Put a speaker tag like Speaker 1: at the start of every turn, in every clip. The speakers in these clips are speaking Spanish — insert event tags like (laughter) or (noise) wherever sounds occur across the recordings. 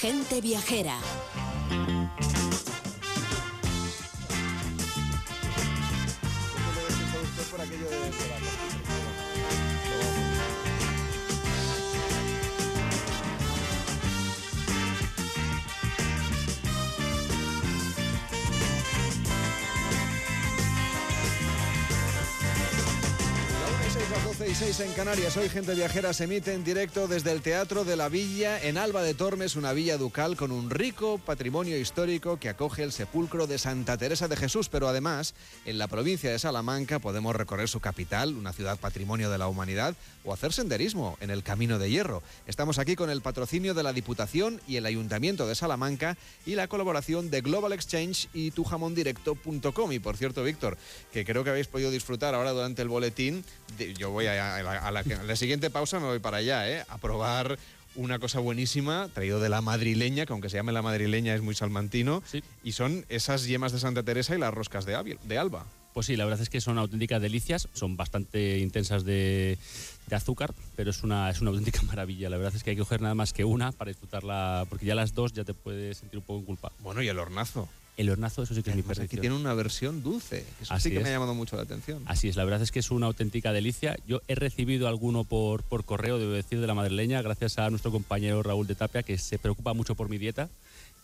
Speaker 1: Gente viajera.
Speaker 2: En Canarias. Hoy Gente Viajera se emite en directo desde el Teatro de la Villa en Alba de Tormes, una villa ducal con un rico patrimonio histórico que acoge el sepulcro de Santa Teresa de Jesús, pero además en la provincia de Salamanca podemos recorrer su capital, una ciudad patrimonio de la humanidad, o hacer senderismo en el Camino de Hierro. Estamos aquí con el patrocinio de la Diputación y el Ayuntamiento de Salamanca y la colaboración de Global Exchange y tujamondirecto.com. Y por cierto, Víctor, que creo que habéis podido disfrutar ahora durante el boletín, yo voy a a, la, siguiente pausa me voy para allá, ¿eh? A probar una cosa buenísima, traído de la madrileña, que aunque se llame la madrileña es muy salmantino, y son esas yemas de Santa Teresa y las roscas de, de Alba.
Speaker 3: Pues sí, la verdad es que son auténticas delicias, son bastante intensas de, azúcar, pero es una, es una auténtica (laughs) maravilla. La verdad es que hay que coger nada más que una para disfrutarla, porque ya las dos ya te puedes sentir un poco en culpa.
Speaker 2: Bueno, y el hornazo.
Speaker 3: El hornazo, eso sí que es mi perdición.
Speaker 2: Aquí tiene una versión dulce, eso sí que me ha llamado mucho la atención.
Speaker 3: Así es, la verdad es que es una auténtica delicia. Yo he recibido alguno por, por correo, debo decir, de la madrileña, gracias a nuestro compañero Raúl de Tapia, que se preocupa mucho por mi dieta.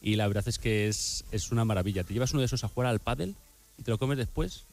Speaker 3: Y la verdad es que es, es una maravilla. Te llevas uno de esos a jugar al pádel y te lo comes después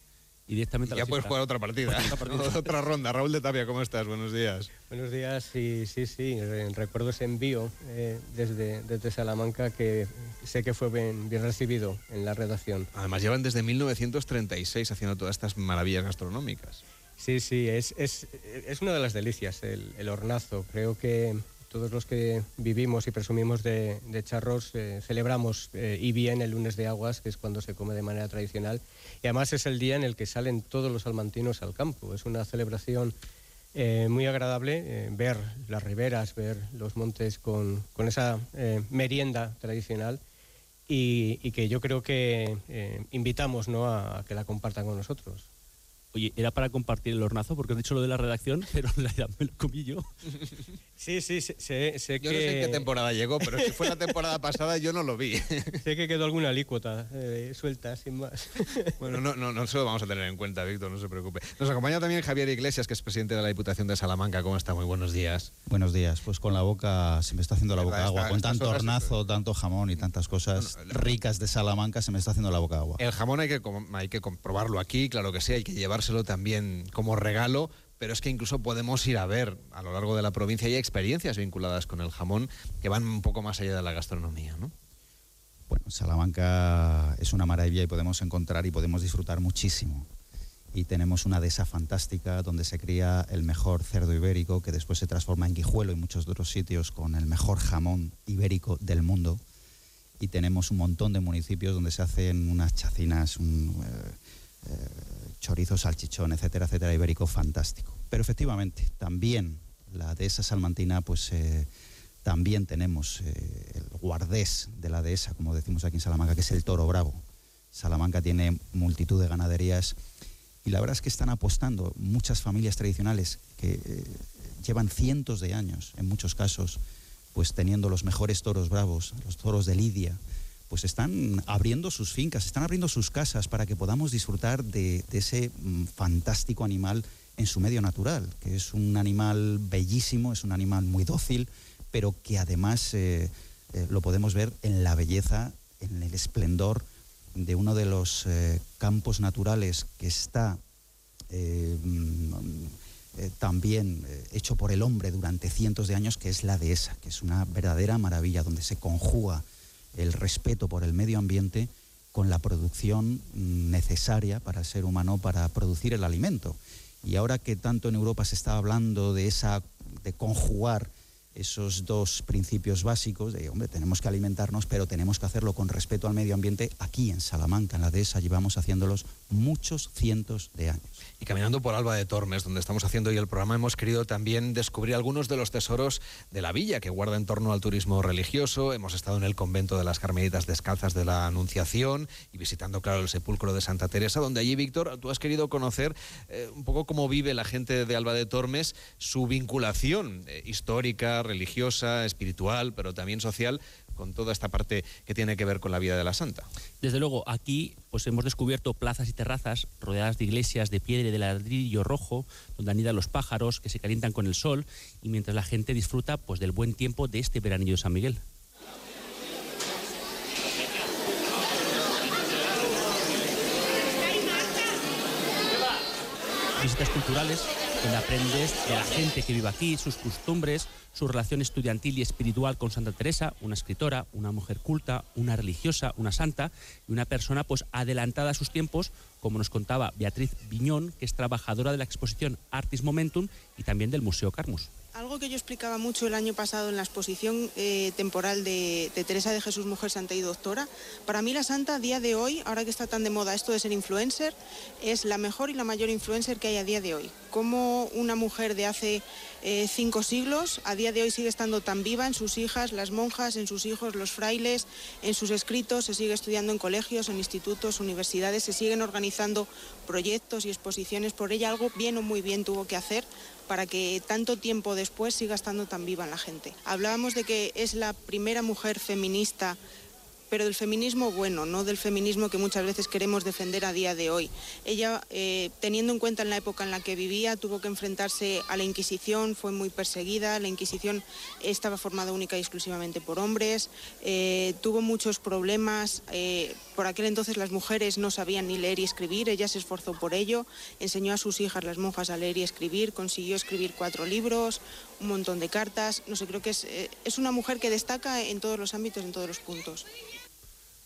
Speaker 3: y directamente
Speaker 2: ya puedes jugar otra partida, (laughs) (laughs) otra, ronda. Raúl de Tapia, ¿cómo estás? Buenos días.
Speaker 4: Buenos días, sí, sí, sí. Recuerdo ese envío eh, desde, desde Salamanca que sé que fue bien, bien recibido en la redacción.
Speaker 2: Además, llevan desde 1936 haciendo todas estas maravillas gastronómicas.
Speaker 4: Sí, sí, es, es, es una de las delicias, el, el hornazo. Creo que todos los que vivimos y presumimos de, charros eh, celebramos eh, y bien el lunes de aguas, que es cuando se come de manera tradicional. Y además es el día en el que salen todos los salmantinos al campo. Es una celebración eh, muy agradable ver las riberas, ver los montes con, esa merienda tradicional. Y, que yo creo que invitamos ¿no? a que la compartan con nosotros.
Speaker 3: Oye, era para compartir el hornazo, porque has dicho lo de la redacción, (laughs) pero en realidad me lo comí yo. (laughs)
Speaker 4: Sí, sí, sé, sé
Speaker 2: yo no sé en qué temporada llegó, pero si fue la temporada pasada yo no lo vi. (laughs)
Speaker 4: Sé que quedó alguna alícuota eh, suelta, sin más.
Speaker 2: Bueno, no, no, no se lo vamos a tener en cuenta, Víctor, no se preocupe. Nos acompaña también Javier Iglesias, que es presidente de la Diputación de Salamanca. ¿Cómo está? Muy buenos días.
Speaker 5: Buenos días. Pues con la boca, se me está haciendo la boca agua. Con tanto hornazo, tanto jamón y tantas cosas ricas de Salamanca, se me está haciendo la boca agua.
Speaker 2: El jamón hay que, hay que comprobarlo aquí, claro que sí, hay que llevárselo también como regalo pero es que incluso podemos ir a ver a lo largo de la provincia hay experiencias vinculadas con el jamón que van un poco más allá de la gastronomía, ¿no?
Speaker 5: Bueno, Salamanca es una maravilla y podemos encontrar y podemos disfrutar muchísimo. Y tenemos una dehesa fantástica donde se cría el mejor cerdo ibérico que después se transforma en guijuelo en muchos otros sitios con el mejor jamón ibérico del mundo. Y tenemos un montón de municipios donde se hacen unas chacinas, un, eh, chorizo, salchichón, etcétera, etcétera, ibérico fantástico. Pero efectivamente, también la dehesa salmantina, pues eh, también tenemos eh, el guardés de la dehesa, como decimos aquí en Salamanca, que es el toro bravo. Salamanca tiene multitud de ganaderías y la verdad es que están apostando muchas familias tradicionales que llevan cientos de años, en muchos casos, pues teniendo los mejores toros bravos, los toros de Lidia, pues están abriendo sus fincas, están abriendo sus casas para que podamos disfrutar de, ese mm, fantástico animal en su medio natural, que es un animal bellísimo, es un animal muy dócil, pero que además eh, eh, lo podemos ver en la belleza, en el esplendor de uno de los eh, campos naturales que está mm, también hecho por el hombre durante cientos de años, que es la dehesa, que es una verdadera maravilla, donde se conjuga el respeto por el medio ambiente con la producción necesaria para el ser humano para producir el alimento. Y ahora que tanto en Europa se está hablando de esa de conjugar esos dos principios básicos de, hombre, tenemos que alimentarnos, pero tenemos que hacerlo con respeto al medio ambiente. Aquí en Salamanca, en la dehesa, llevamos haciéndolos muchos cientos de años.
Speaker 2: Y caminando por Alba de Tormes, donde estamos haciendo hoy el programa, hemos querido también descubrir algunos de los tesoros de la villa que guarda en torno al turismo religioso. Hemos estado en el convento de las Carmelitas Descalzas de la Anunciación y visitando, claro, el sepulcro de Santa Teresa, donde allí, Víctor, tú has querido conocer eh, un poco cómo vive la gente de Alba de Tormes, su vinculación eh, histórica, religiosa, espiritual, pero también social, con toda esta parte que tiene que ver con la vida de la santa.
Speaker 3: Desde luego, aquí pues hemos descubierto plazas y terrazas rodeadas de iglesias de piedra y de ladrillo rojo, donde anidan los pájaros que se calientan con el sol y mientras la gente disfruta pues del buen tiempo de este veranillo de San Miguel. Visitas culturales donde aprendes de la gente que vive aquí, sus costumbres, su relación estudiantil y espiritual con Santa Teresa, una escritora, una mujer culta, una religiosa, una santa y una persona pues adelantada a sus tiempos, como nos contaba Beatriz Viñón, que es trabajadora de la exposición Artis Momentum y también del Museo Carmus.
Speaker 6: Algo que yo explicaba mucho el año pasado en la exposición eh, temporal de, Teresa de Jesús, Mujer Santa y Doctora, para mí la Santa a día de hoy, ahora que está tan de moda esto de ser influencer, es la mejor y la mayor influencer que hay a día de hoy. Como una mujer de hace eh, cinco siglos a día de hoy sigue estando tan viva en sus hijas, las monjas, en sus hijos, los frailes, en sus escritos, se sigue estudiando en colegios, en institutos, universidades, se siguen organizando proyectos y exposiciones por ella, algo bien o muy bien tuvo que hacer para que tanto tiempo después siga estando tan viva en la gente. Hablábamos de que es la primera mujer feminista pero del feminismo bueno, no del feminismo que muchas veces queremos defender a día de hoy. Ella, eh, teniendo en cuenta en la época en la que vivía, tuvo que enfrentarse a la Inquisición, fue muy perseguida, la Inquisición estaba formada única y exclusivamente por hombres, eh, tuvo muchos problemas, eh, por aquel entonces las mujeres no sabían ni leer y escribir, ella se esforzó por ello, enseñó a sus hijas, las monjas, a leer y escribir, consiguió escribir cuatro libros, un montón de cartas, no sé, creo que es, es una mujer que destaca en todos los ámbitos, en todos los puntos.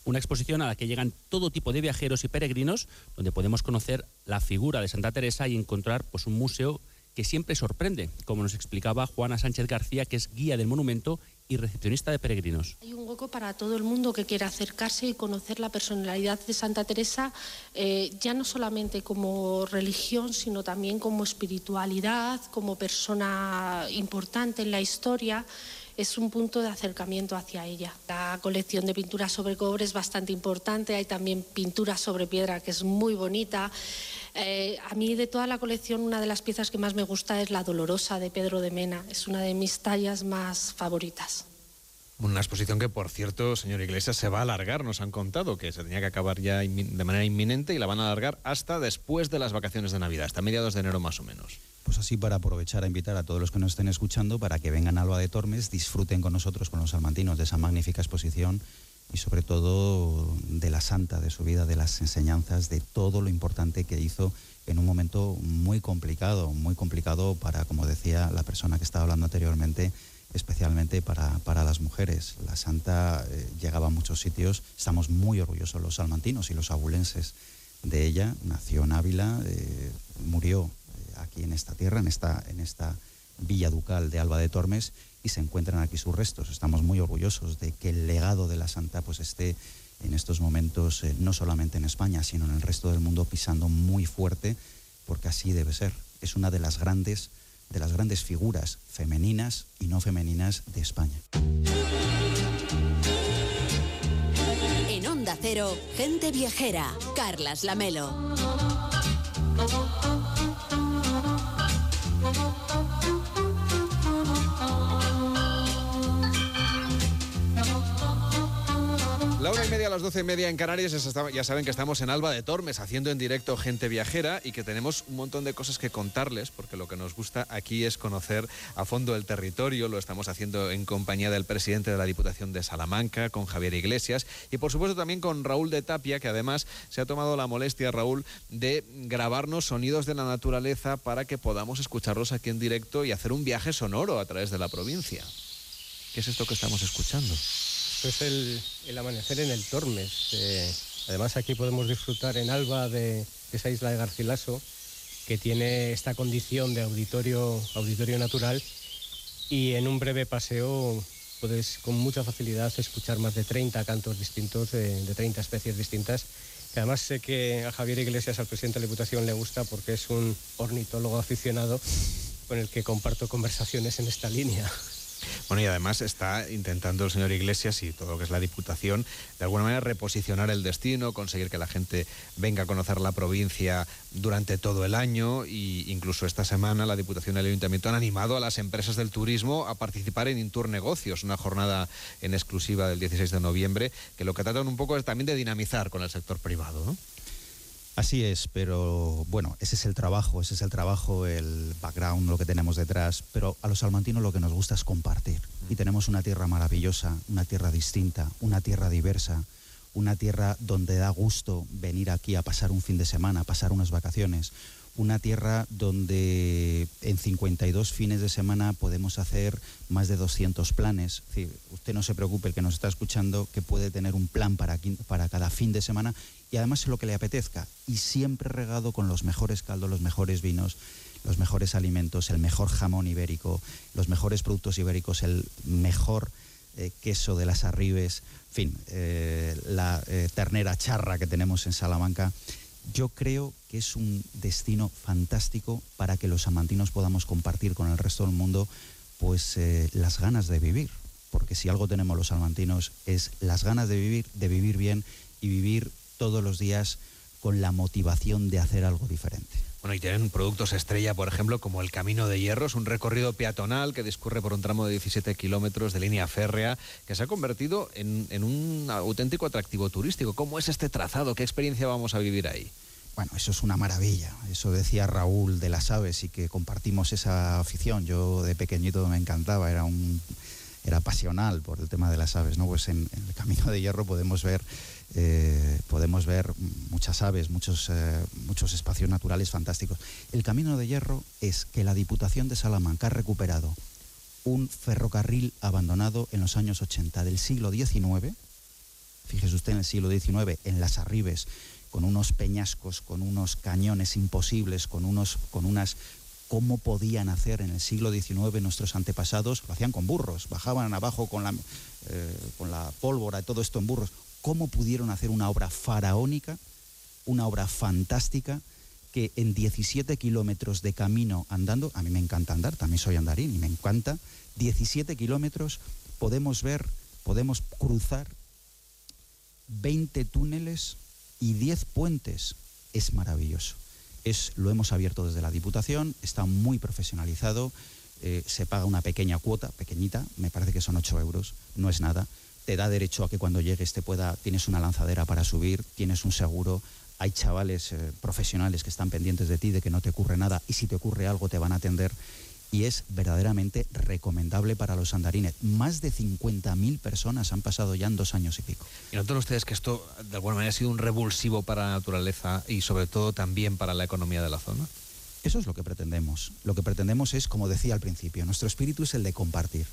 Speaker 3: Una exposición a la que llegan todo tipo de viajeros y peregrinos, donde podemos conocer la figura de Santa Teresa y encontrar pues, un museo que siempre sorprende, como nos explicaba Juana Sánchez García, que es guía del monumento y recepcionista de peregrinos.
Speaker 7: Hay un hueco para todo el mundo que quiera acercarse y conocer la personalidad de Santa Teresa, eh, ya no solamente como religión, sino también como espiritualidad, como persona importante en la historia es un punto de acercamiento hacia ella. La colección de pinturas sobre cobre es bastante importante, hay también pinturas sobre piedra que es muy bonita. Eh, a mí de toda la colección una de las piezas que más me gusta es la Dolorosa de Pedro de Mena, es una de mis tallas más favoritas.
Speaker 2: Una exposición que, por cierto, señor Iglesias, se va a alargar, nos han contado que se tenía que acabar ya de manera inminente y la van a alargar hasta después de las vacaciones de Navidad, hasta mediados de enero más o menos.
Speaker 5: Pues así para aprovechar a invitar a todos los que nos estén escuchando para que vengan a Alba de Tormes, disfruten con nosotros, con los salmantinos, de esa magnífica exposición y sobre todo de la santa, de su vida, de las enseñanzas, de todo lo importante que hizo en un momento muy complicado, muy complicado para, como decía la persona que estaba hablando anteriormente, especialmente para, las mujeres. La santa eh, llegaba a muchos sitios, estamos muy orgullosos los salmantinos y los abulenses de ella, nació en Ávila, eh, murió aquí en esta tierra, en esta, en esta villa ducal de Alba de Tormes, y se encuentran aquí sus restos. Estamos muy orgullosos de que el legado de la santa pues esté en estos momentos, no solamente en España, sino en el resto del mundo, pisando muy fuerte, porque así debe ser. Es una de las grandes de las grandes figuras femeninas y no femeninas de España.
Speaker 1: En Onda Cero, gente viajera, Carlas Lamelo.
Speaker 2: La una y media a las doce y media en Canarias, ya saben que estamos en Alba de Tormes haciendo en directo gente viajera y que tenemos un montón de cosas que contarles, porque lo que nos gusta aquí es conocer a fondo el territorio, lo estamos haciendo en compañía del presidente de la Diputación de Salamanca, con Javier Iglesias, y por supuesto también con Raúl de Tapia, que además se ha tomado la molestia, Raúl, de grabarnos sonidos de la naturaleza para que podamos escucharlos aquí en directo y hacer un viaje sonoro a través de la provincia. ¿Qué es esto que estamos escuchando?
Speaker 4: Es el, amanecer en el Tormes. Eh, además aquí podemos disfrutar en Alba de, esa isla de Garcilaso, que tiene esta condición de auditorio, auditorio natural y en un breve paseo puedes con mucha facilidad escuchar más de 30 cantos distintos de, de 30 especies distintas. Además sé que a Javier Iglesias, al presidente de la Diputación, le gusta porque es un ornitólogo aficionado con el que comparto conversaciones en esta línea.
Speaker 2: Bueno, y además está intentando el señor Iglesias y todo lo que es la Diputación, de alguna manera reposicionar el destino, conseguir que la gente venga a conocer la provincia durante todo el año e incluso esta semana la Diputación y el Ayuntamiento han animado a las empresas del turismo a participar en Intour Negocios, una jornada en exclusiva del 16 de noviembre, que lo que tratan un poco es también de dinamizar con el sector privado, ¿no?
Speaker 5: Así es, pero bueno, ese es el trabajo, ese es el trabajo, el background, lo que tenemos detrás, pero a los salmantinos lo que nos gusta es compartir. Y tenemos una tierra maravillosa, una tierra distinta, una tierra diversa, una tierra donde da gusto venir aquí a pasar un fin de semana, a pasar unas vacaciones, una tierra donde en 52 fines de semana podemos hacer más de 200 planes. Es decir, usted no se preocupe, el que nos está escuchando, que puede tener un plan para, para cada fin de semana y además lo que le apetezca. Y siempre regado con los mejores caldos, los mejores vinos, los mejores alimentos, el mejor jamón ibérico, los mejores productos ibéricos, el mejor eh, queso de las arribes, en fin, eh, la eh, ternera charra que tenemos en Salamanca. Yo creo que es un destino fantástico para que los amantinos podamos compartir con el resto del mundo pues las ganas de vivir, porque si algo tenemos los salmantinos es las ganas de vivir, de vivir bien y vivir todos los días con la motivación de hacer algo diferente.
Speaker 2: Bueno, y tienen productos estrella, por ejemplo, como el Camino de Hierro, es un recorrido peatonal que discurre por un tramo de 17 kilómetros de línea férrea que se ha convertido en, en, un auténtico atractivo turístico. ¿Cómo es este trazado? ¿Qué experiencia vamos a vivir ahí?
Speaker 5: Bueno, eso es una maravilla. Eso decía Raúl de las aves y que compartimos esa afición. Yo de pequeñito me encantaba, era un era pasional por el tema de las aves, ¿no? Pues en, en el Camino de Hierro podemos ver eh, podemos ver muchas aves, muchos, eh, muchos espacios naturales fantásticos. El Camino de Hierro es que la Diputación de Salamanca ha recuperado un ferrocarril abandonado en los años 80 del siglo XIX, fíjese usted en el siglo XIX, en las arribes, con unos peñascos, con unos cañones imposibles, con, unos, con unas cómo podían hacer en el siglo XIX nuestros antepasados, lo hacían con burros, bajaban abajo con la, eh, con la pólvora y todo esto en burros cómo pudieron hacer una obra faraónica, una obra fantástica, que en 17 kilómetros de camino andando, a mí me encanta andar, también soy andarín y me encanta, 17 kilómetros podemos ver, podemos cruzar 20 túneles y 10 puentes. Es maravilloso. Es, lo hemos abierto desde la Diputación, está muy profesionalizado, eh, se paga una pequeña cuota, pequeñita, me parece que son 8 euros, no es nada, te da derecho a que cuando llegues te pueda, tienes una lanzadera para subir, tienes un seguro, hay chavales eh, profesionales que están pendientes de ti, de que no te ocurre nada y si te ocurre algo te van a atender y es verdaderamente recomendable para los andarines. Más de 50.000 personas han pasado ya en dos años y pico.
Speaker 2: ¿Y notan ustedes que esto de alguna manera ha sido un revulsivo para la naturaleza y sobre todo también para la economía de la zona?
Speaker 5: Eso es lo que pretendemos. Lo que pretendemos es, como decía al principio, nuestro espíritu es el de compartir.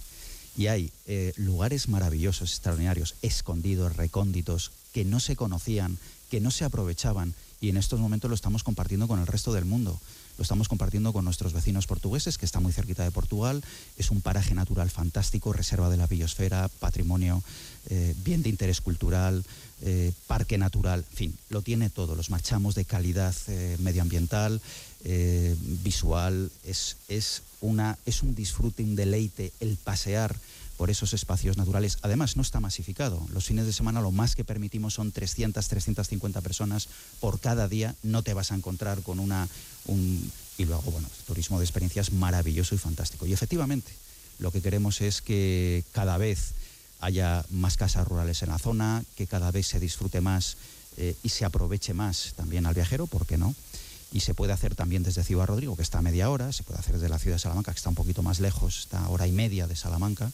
Speaker 5: Y hay eh, lugares maravillosos, extraordinarios, escondidos, recónditos, que no se conocían, que no se aprovechaban y en estos momentos lo estamos compartiendo con el resto del mundo. Lo estamos compartiendo con nuestros vecinos portugueses, que está muy cerquita de Portugal. Es un paraje natural fantástico, reserva de la biosfera, patrimonio, eh, bien de interés cultural, eh, parque natural, en fin, lo tiene todo. Los marchamos de calidad medioambiental, visual, es, es una, es un disfrute, un deleite el pasear por esos espacios naturales. Además, no está masificado. Los fines de semana lo más que permitimos son 300, 350 personas por cada día. No te vas a encontrar con una... Un, y luego, bueno, turismo de experiencias maravilloso y fantástico. Y efectivamente, lo que queremos es que cada vez haya más casas rurales en la zona, que cada vez se disfrute más eh, y se aproveche más también al viajero, ¿por qué no? y se puede hacer también desde Ciudad Rodrigo, que está a media hora, se puede hacer desde la ciudad de Salamanca, que está un poquito más lejos, está a hora y media de Salamanca.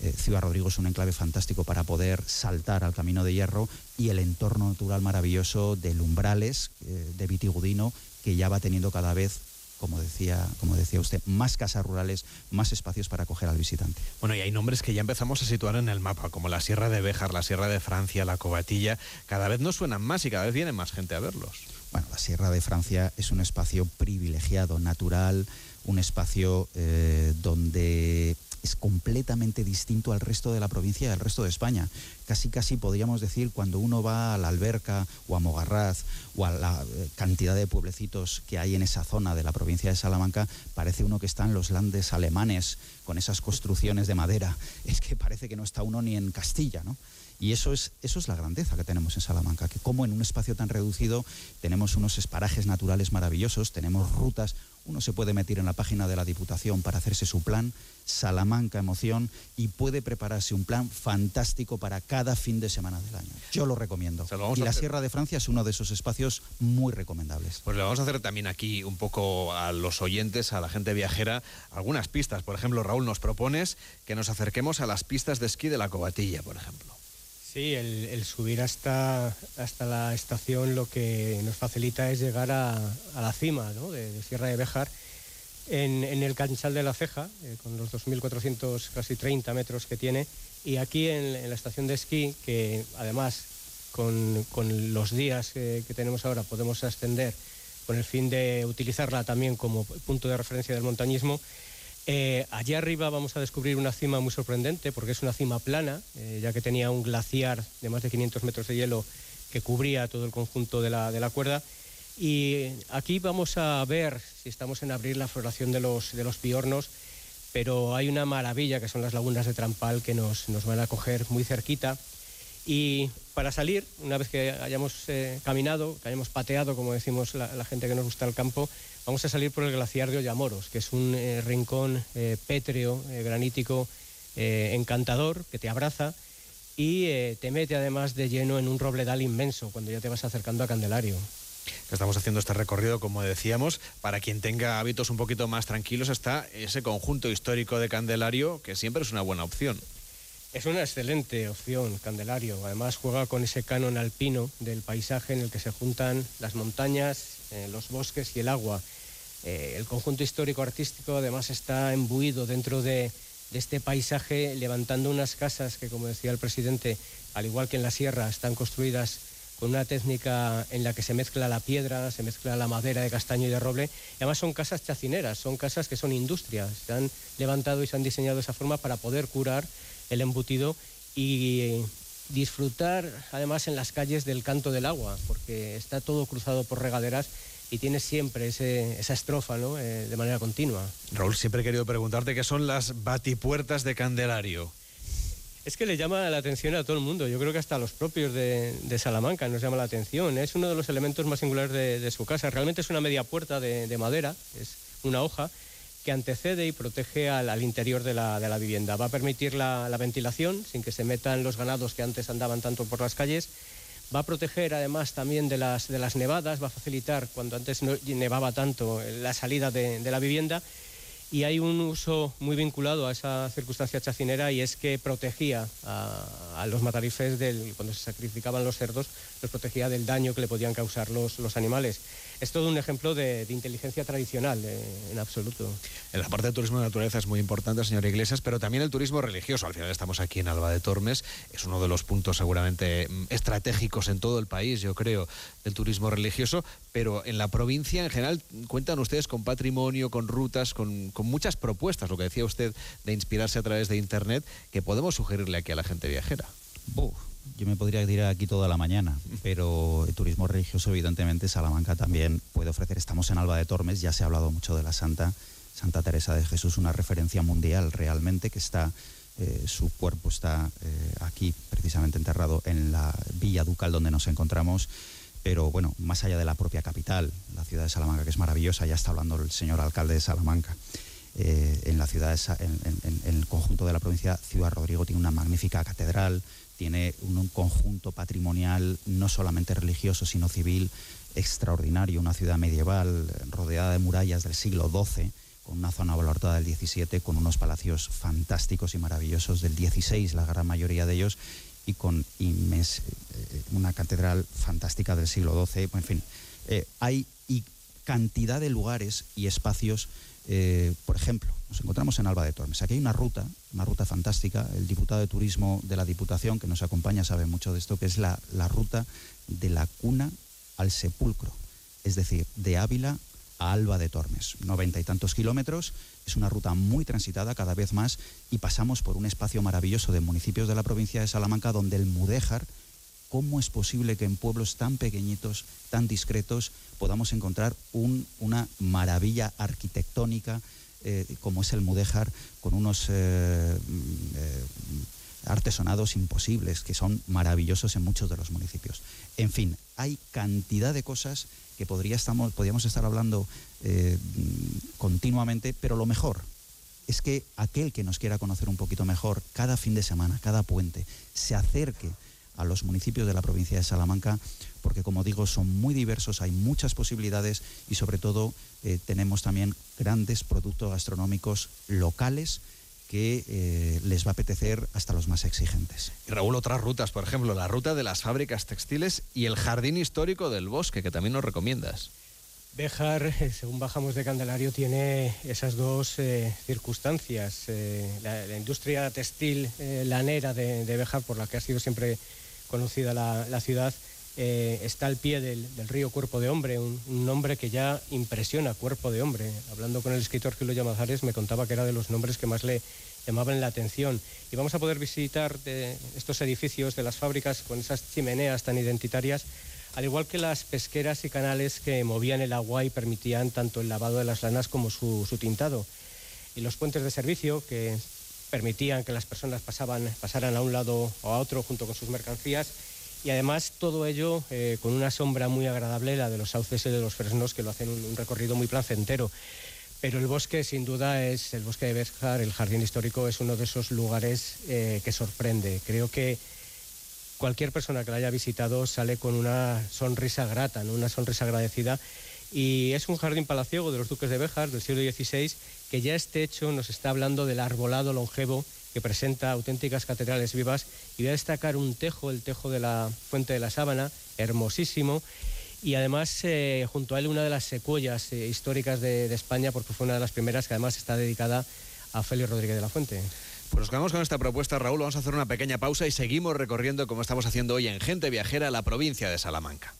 Speaker 5: Eh, ciudad Rodrigo es un enclave fantástico para poder saltar al Camino de Hierro y el entorno natural maravilloso de Lumbrales, eh, de Vitigudino, que ya va teniendo cada vez como decía, como decía usted, más casas rurales, más espacios para acoger al visitante.
Speaker 2: Bueno, y hay nombres que ya empezamos a situar en el mapa, como la Sierra de Béjar, la Sierra de Francia, la Cobatilla. Cada vez nos suenan más y cada vez viene más gente a verlos.
Speaker 5: Bueno, la Sierra de Francia es un espacio privilegiado, natural, un espacio eh, donde es completamente distinto al resto de la provincia y al resto de España. Casi, casi podríamos decir cuando uno va a la Alberca o a Mogarraz o a la eh, cantidad de pueblecitos que hay en esa zona de la provincia de Salamanca, parece uno que está en los landes alemanes con esas construcciones de madera. (laughs) Es que parece que no está uno ni en Castilla, ¿no? Y eso es, eso es la grandeza que tenemos en Salamanca, que como en un espacio tan reducido tenemos unos esparajes naturales maravillosos, tenemos rutas, uno se puede meter en la página de la Diputación para hacerse su plan, Salamanca Emoción, y puede prepararse un plan fantástico para cada fin de semana del año. Yo lo recomiendo. y la Sierra de Francia es uno de esos espacios muy recomendables.
Speaker 2: Pues le vamos a hacer también aquí un poco a los oyentes, a la gente viajera, algunas pistas. Por ejemplo, Raúl, nos propones que nos acerquemos a las pistas de esquí de la Cobatilla, por ejemplo.
Speaker 4: Sí, el, subir hasta, hasta la estación lo que nos facilita es llegar a, la cima de, Sierra de Béjar en, el canchal de la Ceja, eh, con los 2.400, casi 30 metros que tiene, y aquí en, la estación de esquí, que además con, los días que tenemos ahora podemos ascender con el fin de utilizarla también como punto de referencia del montañismo, eh, allí arriba vamos a descubrir una cima muy sorprendente porque es una cima plana, eh, ya que tenía un glaciar de más de 500 metros de hielo que cubría todo el conjunto de la, cuerda. Y aquí vamos a ver si estamos en abrir la floración de los, de los piornos, pero hay una maravilla que son las lagunas de Trampal que nos, van a coger muy cerquita. Y para salir, una vez que hayamos eh, caminado, que hayamos pateado, como decimos la gente que nos gusta el campo, Vamos a salir por el glaciar de Ollamoros, que es un eh, rincón eh, pétreo, granítico, encantador, que te abraza y te mete además de lleno en un robledal inmenso cuando ya te vas acercando a Candelario.
Speaker 2: Estamos haciendo este recorrido, como decíamos, para quien tenga hábitos un poquito más tranquilos, está ese conjunto histórico de Candelario, que siempre es una buena opción.
Speaker 4: Es una excelente opción, Candelario. Además juega con ese canon alpino del paisaje en el que se juntan las montañas, los bosques y el agua. Eh, el conjunto histórico-artístico además está embuido dentro de, este paisaje, levantando unas casas que, como decía el presidente, al igual que en la sierra, están construidas con una técnica en la que se mezcla la piedra, se mezcla la madera de castaño y de roble. Y además son casas chacineras, son casas que son industrias. Se han levantado y se han diseñado de esa forma para poder curar el embutido y disfrutar además en las calles del canto del agua, porque está todo cruzado por regaderas y tiene siempre esa estrofa ¿no? Eh, de manera continua.
Speaker 2: Raúl, siempre he querido preguntarte qué son las batipuertas de Candelario.
Speaker 4: Es que le llama la atención a todo el mundo. Yo creo que hasta a los propios de, Salamanca nos llama la atención. Es uno de los elementos más singulares de, su casa. Realmente es una media puerta de, madera, es una hoja que antecede y protege al, interior de la, vivienda. Va a permitir la ventilación sin que se metan los ganados que antes andaban tanto por las calles. Va a proteger además también de las, nevadas, va a facilitar cuando antes no nevaba tanto la salida de, la vivienda. Y hay un uso muy vinculado a esa circunstancia chacinera y es que protegía a, los matarifes del, cuando se sacrificaban los cerdos, los protegía del daño que le podían causar los animales es todo un ejemplo de, inteligencia tradicional eh, en absoluto.
Speaker 2: En la parte del turismo de naturaleza es muy importante, señor Iglesias, pero también el turismo religioso. Al final estamos aquí en Alba de Tormes, es uno de los puntos seguramente mm, estratégicos en todo el país, yo creo, del turismo religioso, pero en la provincia en general cuentan ustedes con patrimonio, con rutas, con, muchas propuestas, lo que decía usted de inspirarse a través de Internet, que podemos sugerirle aquí a la gente viajera
Speaker 5: yo me podría ir aquí toda la mañana, pero el turismo religioso, evidentemente, Salamanca también puede ofrecer. Estamos en Alba de Tormes, ya se ha hablado mucho de la Santa, Santa Teresa de Jesús, una referencia mundial realmente que está, eh, su cuerpo está eh, aquí precisamente enterrado en la Villa Ducal donde nos encontramos. Pero bueno, más allá de la propia capital, la ciudad de Salamanca, que es maravillosa, ya está hablando el señor alcalde de Salamanca. Eh, en la ciudad, en, el conjunto de la provincia, Ciudad Rodrigo tiene una magnífica catedral, tiene un, conjunto patrimonial no solamente religioso, sino civil extraordinario, una ciudad medieval rodeada de murallas del siglo XII, con una zona valorada del XVII, con unos palacios fantásticos y maravillosos del XVI, la gran mayoría de ellos, y con eh, una catedral fantástica del siglo XII. En fin, eh, hay cantidad de lugares y espacios eh, por ejemplo, nos encontramos en Alba de Tormes. Aquí hay una ruta, una ruta fantástica. El diputado de Turismo de la Diputación que nos acompaña sabe mucho de esto, que es la, ruta de la cuna al sepulcro. Es decir, de Ávila a Alba de Tormes. Noventa y tantos kilómetros, es una ruta muy transitada cada vez más y pasamos por un espacio maravilloso de municipios de la provincia de Salamanca donde el Mudéjar, ¿cómo es posible que en pueblos tan pequeñitos, tan discretos, podamos encontrar una maravilla arquitectónica eh, como es el Mudéjar, con unos eh, mm, eh, artesonados imposibles, que son maravillosos en muchos de los municipios. En fin, hay cantidad de cosas que podríamos estar hablando continuamente, pero lo mejor es que aquel que nos quiera conocer un poquito mejor, cada fin de semana, cada puente, se acerque a los municipios de la provincia de Salamanca, porque como digo, son muy diversos, hay muchas posibilidades y sobre todo eh, tenemos también grandes productos gastronómicos locales que eh, les va a apetecer hasta los más exigentes.
Speaker 2: Y Raúl, otras rutas, por ejemplo, la ruta de las fábricas textiles y el jardín histórico del bosque, que también nos recomiendas.
Speaker 4: Bejar, eh, según bajamos de Candelario, tiene esas dos circunstancias. la, industria textil lanera de, de, Bejar, por la que ha sido siempre conocida la, ciudad, eh, está al pie del, río Cuerpo de Hombre, un, nombre que ya impresiona Cuerpo de Hombre. Hablando con el escritor Gilo Llamazares me contaba que era de los nombres que más le llamaban la atención. Y vamos a poder visitar estos edificios de las fábricas con esas chimeneas tan identitarias, al igual que las pesqueras y canales que movían el agua y permitían tanto el lavado de las lanas como su, su tintado. Y los puentes de servicio que permitían que las personas pasaban, pasaran a un lado o a otro junto con sus mercancías y además todo ello eh, con una sombra muy agradable, la de los sauces y de los fresnos que lo hacen un, recorrido muy placentero. Pero el bosque sin duda es el bosque de Béjar, el jardín histórico es uno de esos lugares eh, que sorprende. Creo que cualquier persona que lo haya visitado sale con una sonrisa grata, una sonrisa agradecida y es un jardín palaciego de los duques de Béjar del siglo XVI que ya este hecho nos está hablando del arbolado longevo que presenta auténticas catedrales vivas y voy a destacar un tejo, el tejo de la Fuente de la Sábana, hermosísimo y además eh, junto a él una de las secuellas eh, históricas de, España porque fue una de las primeras que además está dedicada a Félix Rodríguez de la Fuente.
Speaker 2: Pues nos quedamos con esta propuesta, Raúl. Vamos a hacer una pequeña pausa y seguimos recorriendo como estamos haciendo hoy en Gente Viajera la provincia de Salamanca.